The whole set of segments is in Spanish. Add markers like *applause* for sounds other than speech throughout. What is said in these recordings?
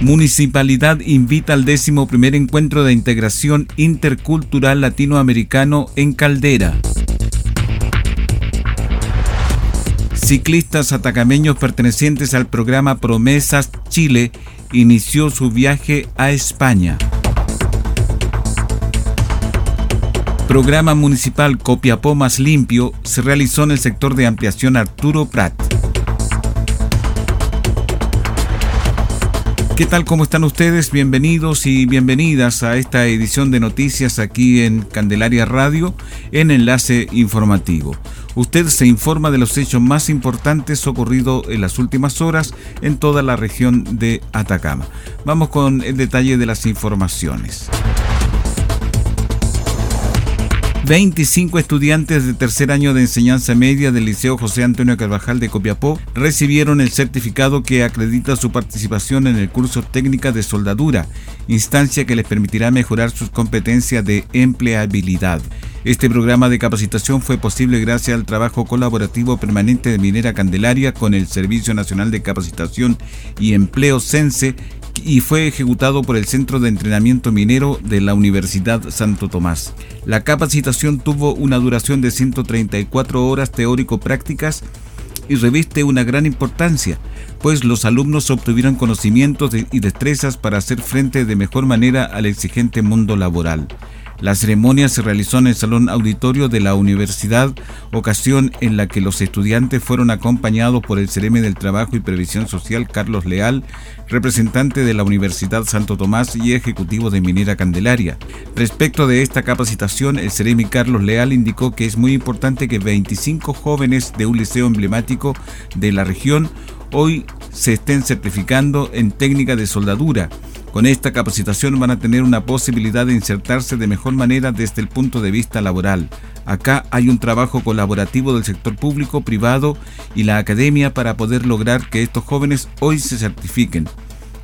Municipalidad invita al décimo primer encuentro de integración intercultural latinoamericano en Caldera. Ciclistas atacameños pertenecientes al programa Promesas Chile inició su viaje a España. Programa municipal Copiapó más limpio se realizó en el sector de ampliación Arturo Prat. ¿Qué tal? ¿Cómo están ustedes? Bienvenidos y bienvenidas a esta edición de noticias aquí en Candelaria Radio en Enlace Informativo. Usted se informa de los hechos más importantes ocurridos en las últimas horas en toda la región de Atacama. Vamos con el detalle de las informaciones. 25 estudiantes de tercer año de enseñanza media del Liceo José Antonio Carvajal de Copiapó recibieron el certificado que acredita su participación en el curso técnica de soldadura, instancia que les permitirá mejorar sus competencias de empleabilidad. Este programa de capacitación fue posible gracias al trabajo colaborativo permanente de Minera Candelaria con el Servicio Nacional de Capacitación y Empleo CENSE y fue ejecutado por el Centro de Entrenamiento Minero de la Universidad Santo Tomás. La capacitación tuvo una duración de 134 horas teórico-prácticas y reviste una gran importancia, pues los alumnos obtuvieron conocimientos y destrezas para hacer frente de mejor manera al exigente mundo laboral. La ceremonia se realizó en el Salón Auditorio de la Universidad, ocasión en la que los estudiantes fueron acompañados por el Cereme del Trabajo y Previsión Social Carlos Leal, representante de la Universidad Santo Tomás y ejecutivo de Minera Candelaria. Respecto de esta capacitación, el Ceremi Carlos Leal indicó que es muy importante que 25 jóvenes de un liceo emblemático de la región hoy se estén certificando en técnica de soldadura con esta capacitación van a tener una posibilidad de insertarse de mejor manera desde el punto de vista laboral. Acá hay un trabajo colaborativo del sector público, privado y la academia para poder lograr que estos jóvenes hoy se certifiquen.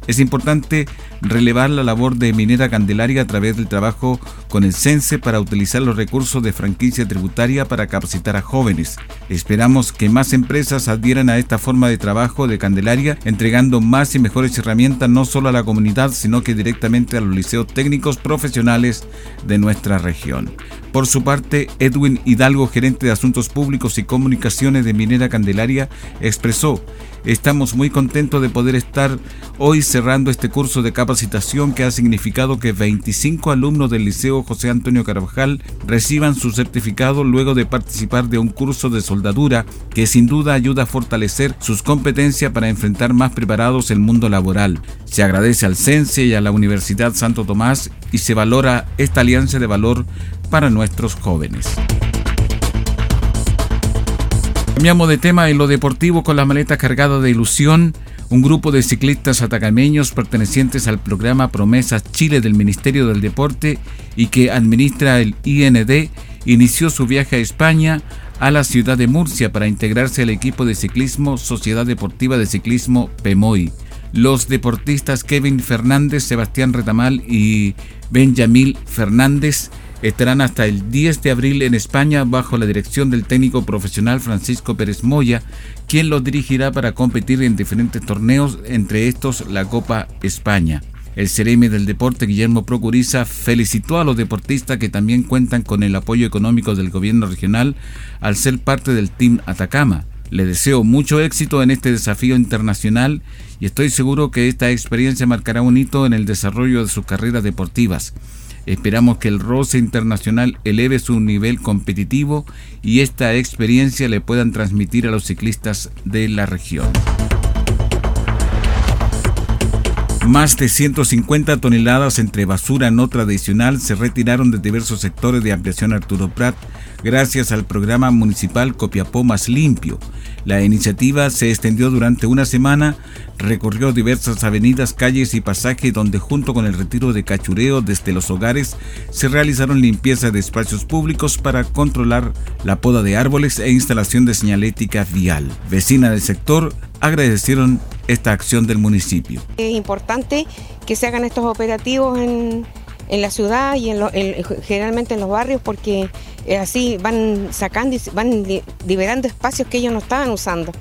Es importante relevar la labor de Minera Candelaria a través del trabajo con el CENSE para utilizar los recursos de franquicia tributaria para capacitar a jóvenes. Esperamos que más empresas adhieran a esta forma de trabajo de Candelaria, entregando más y mejores herramientas no solo a la comunidad, sino que directamente a los liceos técnicos profesionales de nuestra región. Por su parte, Edwin Hidalgo, gerente de Asuntos Públicos y Comunicaciones de Minera Candelaria, expresó, estamos muy contentos de poder estar hoy cerrando este curso de capacitación que ha significado que 25 alumnos del Liceo José Antonio Carvajal reciban su certificado luego de participar de un curso de soldadura que sin duda ayuda a fortalecer sus competencias para enfrentar más preparados el mundo laboral. Se agradece al CENSE y a la Universidad Santo Tomás y se valora esta alianza de valor para nuestros jóvenes. Cambiamos de tema en lo deportivo con la maleta cargada de ilusión. Un grupo de ciclistas atacameños pertenecientes al programa Promesas Chile del Ministerio del Deporte y que administra el IND inició su viaje a España a la ciudad de Murcia para integrarse al equipo de ciclismo Sociedad Deportiva de Ciclismo PEMOI. Los deportistas Kevin Fernández, Sebastián Retamal y Benjamín Fernández estarán hasta el 10 de abril en España bajo la dirección del técnico profesional Francisco Pérez Moya, quien los dirigirá para competir en diferentes torneos, entre estos la Copa España. El CRM del deporte, Guillermo Procuriza, felicitó a los deportistas que también cuentan con el apoyo económico del gobierno regional al ser parte del Team Atacama. Le deseo mucho éxito en este desafío internacional y estoy seguro que esta experiencia marcará un hito en el desarrollo de sus carreras deportivas. Esperamos que el roce internacional eleve su nivel competitivo y esta experiencia le puedan transmitir a los ciclistas de la región. Más de 150 toneladas entre basura no tradicional se retiraron de diversos sectores de ampliación Arturo Prat gracias al programa municipal Copiapó Más Limpio. La iniciativa se extendió durante una semana, recorrió diversas avenidas, calles y pasajes donde junto con el retiro de cachureo desde los hogares se realizaron limpieza de espacios públicos para controlar la poda de árboles e instalación de señalética vial. Vecina del sector agradecieron esta acción del municipio. Es importante que se hagan estos operativos en, la ciudad y generalmente en los barrios porque eh, así van sacando y van liberando espacios que ellos no estaban usando.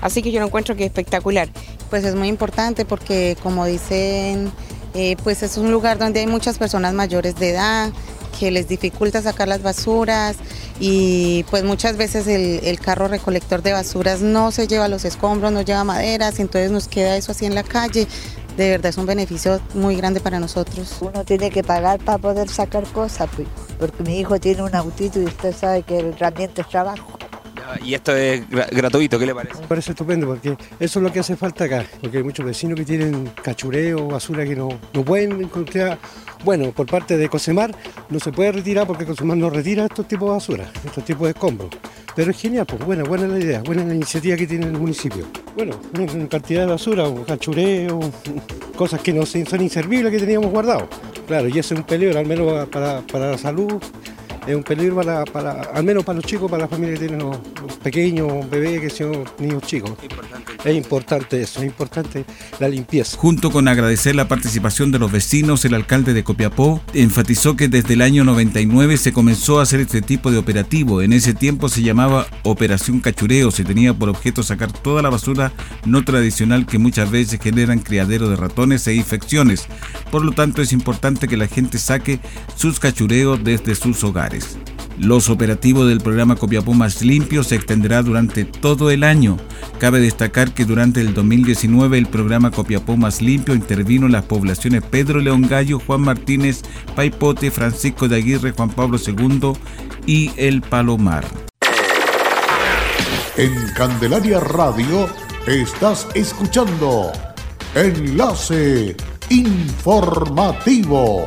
Así que yo lo encuentro que es espectacular. Pues es muy importante porque como dicen, eh, pues es un lugar donde hay muchas personas mayores de edad que les dificulta sacar las basuras y pues muchas veces el, carro recolector de basuras no se lleva los escombros, no lleva maderas entonces nos queda eso así en la calle. De verdad es un beneficio muy grande para nosotros. Uno tiene que pagar para poder sacar cosas, pues, porque mi hijo tiene un autito y usted sabe que el herramienta es trabajo. Y esto es gratuito, ¿qué le parece? Me parece estupendo porque eso es lo que hace falta acá, porque hay muchos vecinos que tienen cachureo, basura que no, no pueden encontrar. Bueno, por parte de Cosemar no se puede retirar porque Cosemar no retira estos tipos de basura, estos tipos de escombros. Pero es genial, pues buena, buena la idea, buena la iniciativa que tiene el municipio. Bueno, una cantidad de basura, cachureo, *laughs* cosas que no son inservibles que teníamos guardado. Claro, y eso es un peligro, al menos para, para la salud es un peligro para, para, al menos para los chicos, para las familias que tienen los, pequeños, bebés, que son niños chicos. Es importante eso, es importante la limpieza. Junto con agradecer la participación de los vecinos, el alcalde de Copiapó enfatizó que desde el año 99 se comenzó a hacer este tipo de operativo. En ese tiempo se llamaba Operación Cachureo, se tenía por objeto sacar toda la basura no tradicional que muchas veces generan criadero de ratones e infecciones. Por lo tanto, es importante que la gente saque sus cachureos desde sus hogares. Los operativos del programa Copiapó Más Limpio se extenderá durante todo el año. Cabe destacar que durante el 2019 el programa Copiapó Más Limpio intervino en las poblaciones Pedro León Gallo, Juan Martínez, Paipote, Francisco de Aguirre, Juan Pablo II y El Palomar. En Candelaria Radio estás escuchando Enlace Informativo.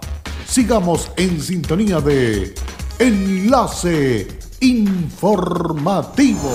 sigamos en sintonía de Enlace Informativo.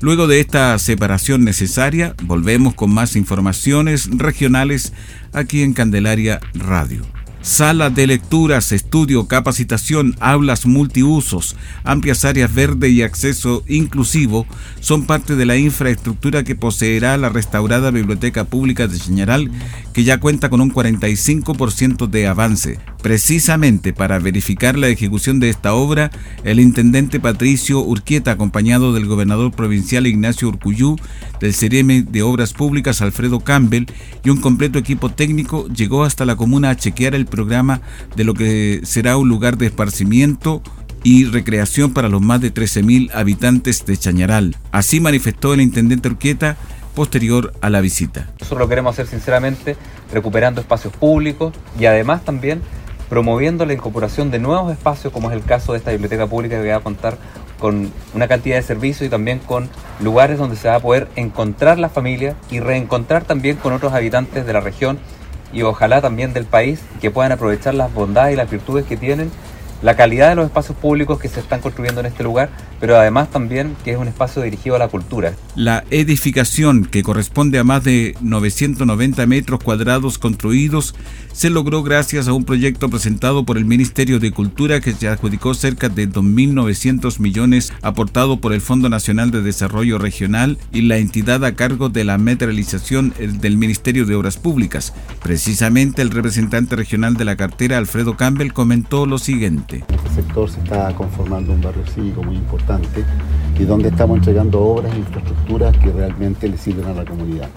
Luego de esta separación necesaria, volvemos con más informaciones regionales aquí en Candelaria Radio. Sala de lecturas, estudio, capacitación, aulas multiusos, amplias áreas verdes y acceso inclusivo son parte de la infraestructura que poseerá la restaurada Biblioteca Pública de Chañaral, que ya cuenta con un 45% de avance. Precisamente para verificar la ejecución de esta obra, el intendente Patricio Urquieta, acompañado del gobernador provincial Ignacio Urcuyú, del CRM de Obras Públicas Alfredo Campbell y un completo equipo técnico, llegó hasta la comuna a chequear el programa de lo que será un lugar de esparcimiento y recreación para los más de 13.000 habitantes de Chañaral. Así manifestó el intendente Urquieta posterior a la visita. Nosotros lo queremos hacer sinceramente recuperando espacios públicos y además también promoviendo la incorporación de nuevos espacios, como es el caso de esta biblioteca pública que va a contar con una cantidad de servicios y también con lugares donde se va a poder encontrar la familia y reencontrar también con otros habitantes de la región y ojalá también del país que puedan aprovechar las bondades y las virtudes que tienen la calidad de los espacios públicos que se están construyendo en este lugar, pero además también que es un espacio dirigido a la cultura. La edificación, que corresponde a más de 990 metros cuadrados construidos, se logró gracias a un proyecto presentado por el Ministerio de Cultura que se adjudicó cerca de 2.900 millones aportado por el Fondo Nacional de Desarrollo Regional y la entidad a cargo de la materialización del Ministerio de Obras Públicas. Precisamente el representante regional de la cartera, Alfredo Campbell, comentó lo siguiente. En este sector se está conformando un barrio cívico muy importante y donde estamos entregando obras e infraestructuras que realmente le sirven a la comunidad.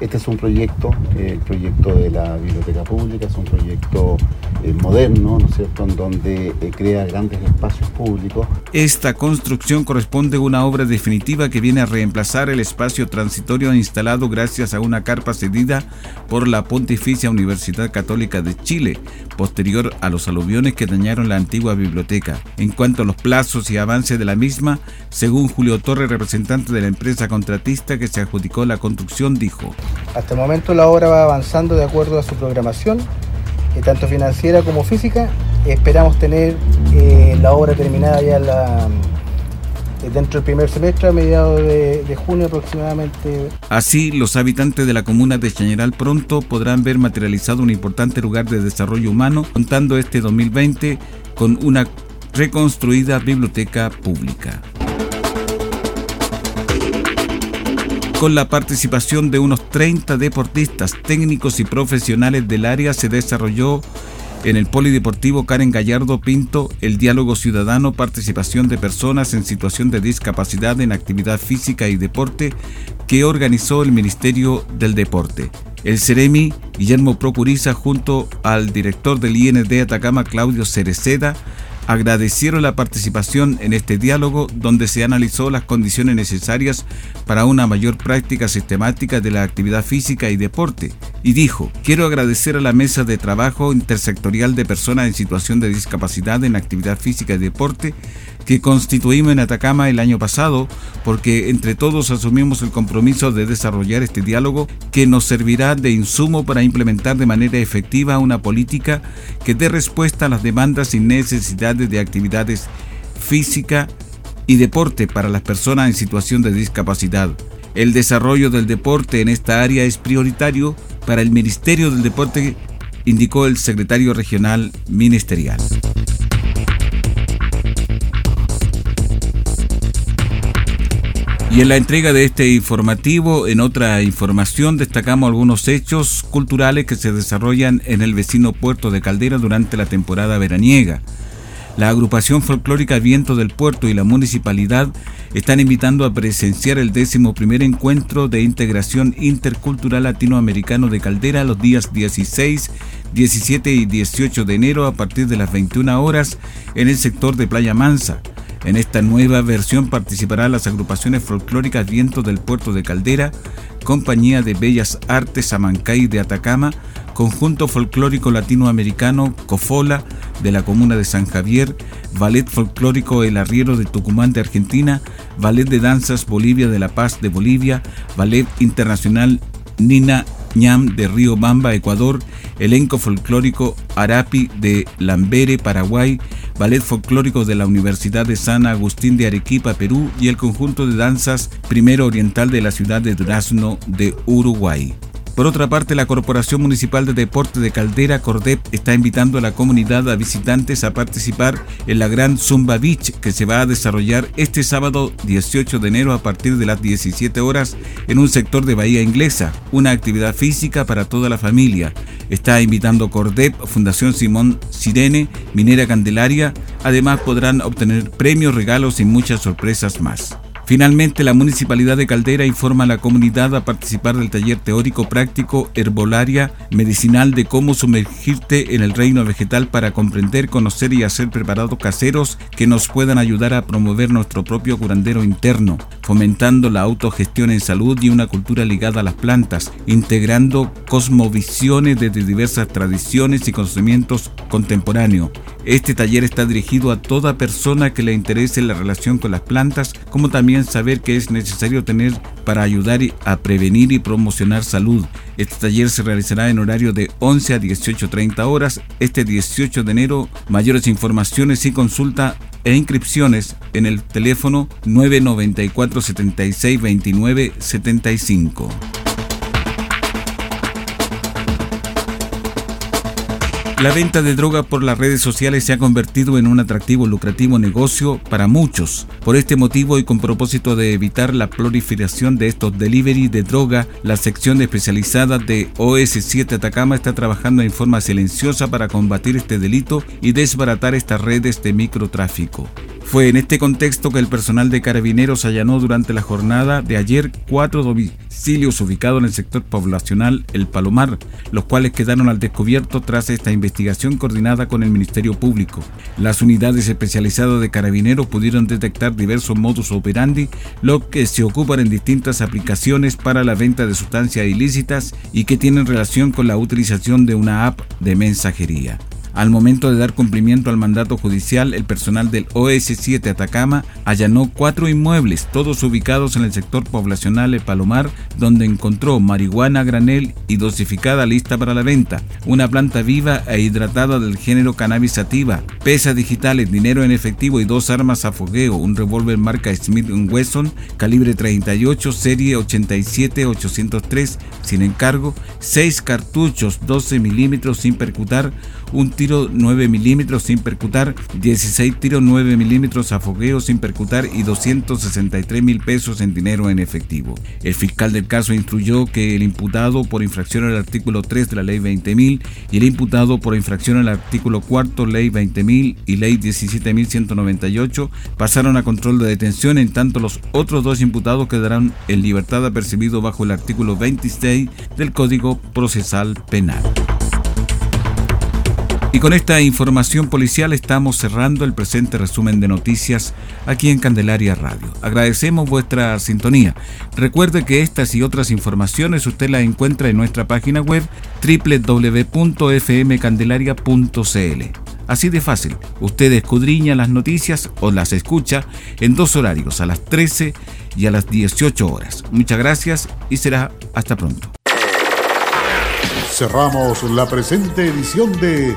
Este es un proyecto, eh, el proyecto de la biblioteca pública, es un proyecto eh, moderno, ¿no es cierto?, en donde eh, crea grandes espacios públicos. Esta construcción corresponde a una obra definitiva que viene a reemplazar el espacio transitorio instalado gracias a una carpa cedida por la Pontificia Universidad Católica de Chile, posterior a los aluviones que dañaron la antigua biblioteca. En cuanto a los plazos y avances de la misma, según Julio Torres, representante de la empresa contratista que se adjudicó la construcción, dijo. Hasta el momento la obra va avanzando de acuerdo a su programación, eh, tanto financiera como física. Esperamos tener eh, la obra terminada ya eh, dentro del primer semestre, a mediados de, de, junio aproximadamente. Así, los habitantes de la comuna de Chañaral pronto podrán ver materializado un importante lugar de desarrollo humano, contando este 2020 con una reconstruida biblioteca pública. Con la participación de unos 30 deportistas, técnicos y profesionales del área se desarrolló en el Polideportivo Karen Gallardo Pinto el diálogo ciudadano participación de personas en situación de discapacidad en actividad física y deporte que organizó el Ministerio del Deporte. El Ceremi Guillermo Procuriza junto al director del IND Atacama Claudio Cereceda agradecieron la participación en este diálogo donde se analizó las condiciones necesarias para una mayor práctica sistemática de la actividad física y deporte. Y dijo, quiero agradecer a la mesa de trabajo intersectorial de personas en situación de discapacidad en actividad física y deporte que constituimos en Atacama el año pasado, porque entre todos asumimos el compromiso de desarrollar este diálogo que nos servirá de insumo para implementar de manera efectiva una política que dé respuesta a las demandas y necesidades de actividades física y deporte para las personas en situación de discapacidad. El desarrollo del deporte en esta área es prioritario para el Ministerio del Deporte, indicó el secretario regional ministerial. Y en la entrega de este informativo, en otra información, destacamos algunos hechos culturales que se desarrollan en el vecino puerto de Caldera durante la temporada veraniega. La agrupación folclórica Viento del Puerto y la municipalidad están invitando a presenciar el décimo primer encuentro de integración intercultural latinoamericano de Caldera los días 16, 17 y 18 de enero a partir de las 21 horas en el sector de Playa Mansa. En esta nueva versión participarán las agrupaciones folclóricas Viento del Puerto de Caldera, Compañía de Bellas Artes Amancay de Atacama, Conjunto Folclórico Latinoamericano Cofola de la Comuna de San Javier, Ballet Folclórico El Arriero de Tucumán de Argentina, Ballet de Danzas Bolivia de La Paz de Bolivia, Ballet Internacional Nina Ñam de Río Bamba, Ecuador, Elenco Folclórico Arapi de Lambere, Paraguay, Ballet Folclórico de la Universidad de San Agustín de Arequipa, Perú y el conjunto de danzas Primero Oriental de la ciudad de Durazno de Uruguay. Por otra parte, la Corporación Municipal de Deporte de Caldera, Cordep, está invitando a la comunidad a visitantes a participar en la Gran Zumba Beach que se va a desarrollar este sábado 18 de enero a partir de las 17 horas en un sector de Bahía Inglesa, una actividad física para toda la familia. Está invitando Cordep, Fundación Simón Sirene, Minera Candelaria. Además podrán obtener premios, regalos y muchas sorpresas más. Finalmente, la Municipalidad de Caldera informa a la comunidad a participar del taller teórico práctico herbolaria medicinal de cómo sumergirte en el reino vegetal para comprender, conocer y hacer preparados caseros que nos puedan ayudar a promover nuestro propio curandero interno, fomentando la autogestión en salud y una cultura ligada a las plantas, integrando cosmovisiones desde diversas tradiciones y conocimientos contemporáneos. Este taller está dirigido a toda persona que le interese la relación con las plantas, como también saber qué es necesario tener para ayudar a prevenir y promocionar salud. Este taller se realizará en horario de 11 a 18.30 horas este 18 de enero. Mayores informaciones y consulta e inscripciones en el teléfono 994 76 29 75. La venta de droga por las redes sociales se ha convertido en un atractivo lucrativo negocio para muchos. Por este motivo y con propósito de evitar la proliferación de estos delivery de droga, la sección especializada de OS7 Atacama está trabajando en forma silenciosa para combatir este delito y desbaratar estas redes de microtráfico. Fue en este contexto que el personal de carabineros allanó durante la jornada de ayer cuatro domicilios ubicados en el sector poblacional El Palomar, los cuales quedaron al descubierto tras esta investigación coordinada con el Ministerio Público. Las unidades especializadas de carabineros pudieron detectar diversos modus operandi, lo que se ocupan en distintas aplicaciones para la venta de sustancias ilícitas y que tienen relación con la utilización de una app de mensajería. Al momento de dar cumplimiento al mandato judicial, el personal del OS7 Atacama allanó cuatro inmuebles, todos ubicados en el sector poblacional El Palomar, donde encontró marihuana granel y dosificada lista para la venta, una planta viva e hidratada del género cannabis sativa, pesas digitales, dinero en efectivo y dos armas a fogueo, un revólver marca Smith Wesson, calibre 38, serie 87-803, sin encargo, seis cartuchos 12 milímetros sin percutar, un tiro 9 milímetros sin percutar, 16 tiros 9 milímetros a fogueo sin percutar y 263 mil pesos en dinero en efectivo. El fiscal del caso instruyó que el imputado por infracción al artículo 3 de la ley 20.000 y el imputado por infracción al artículo 4 ley 20.000 y ley 17.198 pasaron a control de detención en tanto los otros dos imputados quedarán en libertad apercibido bajo el artículo 26 del Código Procesal Penal. Y con esta información policial estamos cerrando el presente resumen de noticias aquí en Candelaria Radio. Agradecemos vuestra sintonía. Recuerde que estas y otras informaciones usted las encuentra en nuestra página web www.fmcandelaria.cl. Así de fácil, usted escudriña las noticias o las escucha en dos horarios, a las 13 y a las 18 horas. Muchas gracias y será hasta pronto. Cerramos la presente edición de